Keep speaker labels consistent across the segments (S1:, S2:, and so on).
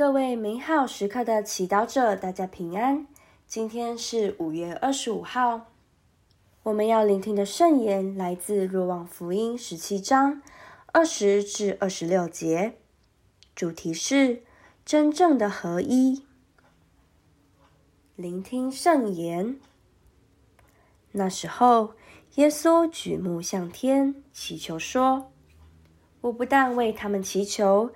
S1: 各位美好时刻的祈祷者，大家平安。今天是五月二十五号，我们要聆听的圣言来自《若望福音》十七章二十至二十六节，主题是真正的合一。聆听圣言。那时候，耶稣举目向天，祈求说：“我不但为他们祈求。”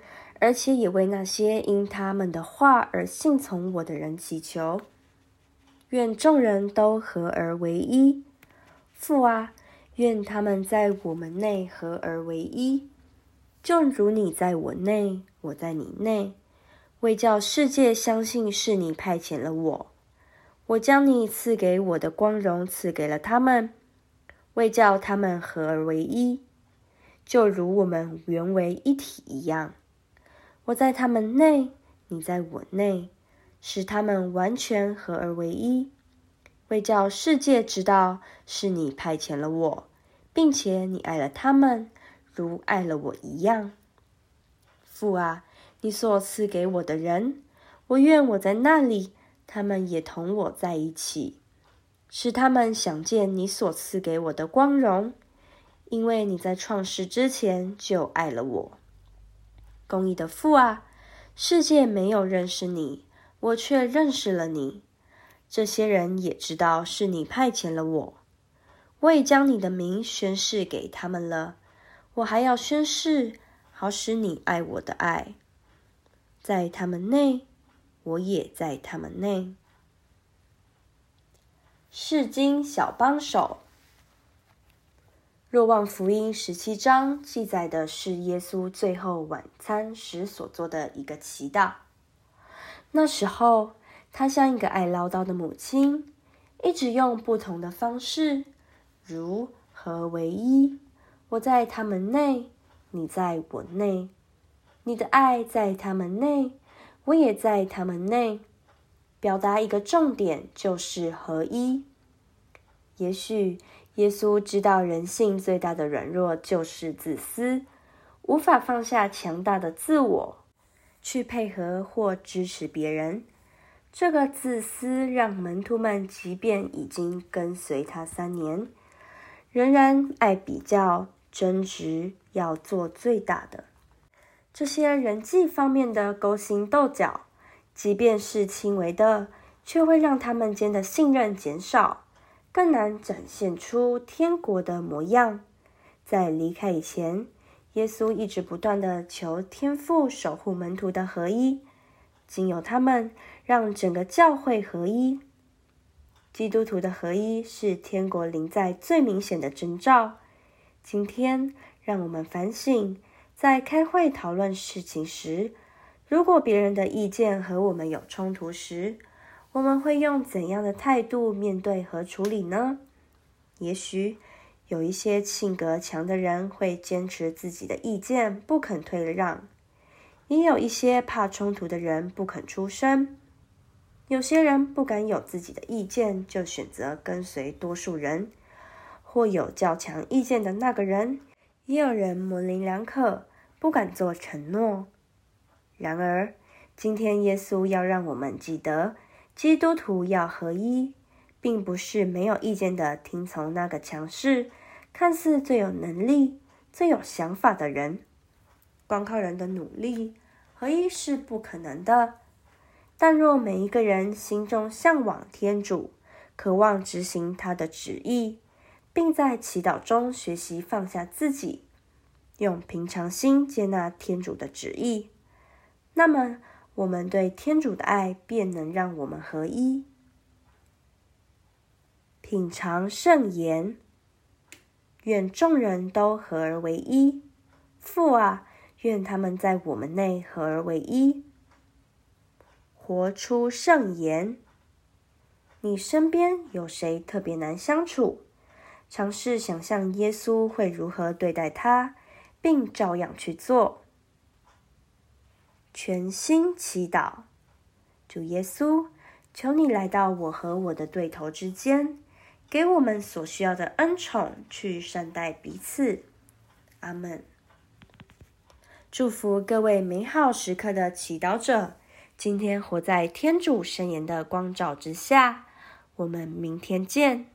S1: 而且也为那些因他们的话而信从我的人祈求，愿众人都合而为一。父啊，愿他们在我们内合而为一，就如你在我内，我在你内，为叫世界相信是你派遣了我。我将你赐给我的光荣赐给了他们，为叫他们合而为一，就如我们原为一体一样。我在他们内，你在我内，使他们完全合而为一，为叫世界知道是你派遣了我，并且你爱了他们，如爱了我一样。父啊，你所赐给我的人，我愿我在那里，他们也同我在一起，使他们想见你所赐给我的光荣，因为你在创世之前就爱了我。公义的父啊，世界没有认识你，我却认识了你。这些人也知道是你派遣了我。我已将你的名宣示给他们了。我还要宣示，好使你爱我的爱，在他们内，我也在他们内。释经小帮手。若望福音十七章记载的是耶稣最后晚餐时所做的一个祈祷。那时候，他像一个爱唠叨的母亲，一直用不同的方式，如何为一，我在他们内，你在我内，你的爱在他们内，我也在他们内，表达一个重点，就是合一。也许。耶稣知道人性最大的软弱就是自私，无法放下强大的自我，去配合或支持别人。这个自私让门徒们即便已经跟随他三年，仍然爱比较、争执，要做最大的。这些人际方面的勾心斗角，即便是轻微的，却会让他们间的信任减少。更难展现出天国的模样。在离开以前，耶稣一直不断地求天父守护门徒的合一，仅有他们让整个教会合一。基督徒的合一是天国临在最明显的征兆。今天，让我们反省，在开会讨论事情时，如果别人的意见和我们有冲突时，我们会用怎样的态度面对和处理呢？也许有一些性格强的人会坚持自己的意见，不肯退让；也有一些怕冲突的人不肯出声。有些人不敢有自己的意见，就选择跟随多数人，或有较强意见的那个人。也有人模棱两可，不敢做承诺。然而，今天耶稣要让我们记得。基督徒要合一，并不是没有意见的听从那个强势、看似最有能力、最有想法的人。光靠人的努力，合一是不可能的。但若每一个人心中向往天主，渴望执行他的旨意，并在祈祷中学习放下自己，用平常心接纳天主的旨意，那么，我们对天主的爱便能让我们合一。品尝圣言，愿众人都合而为一。父啊，愿他们在我们内合而为一。活出圣言，你身边有谁特别难相处？尝试想象耶稣会如何对待他，并照样去做。全心祈祷，主耶稣，求你来到我和我的对头之间，给我们所需要的恩宠，去善待彼此。阿门。祝福各位美好时刻的祈祷者，今天活在天主圣言的光照之下。我们明天见。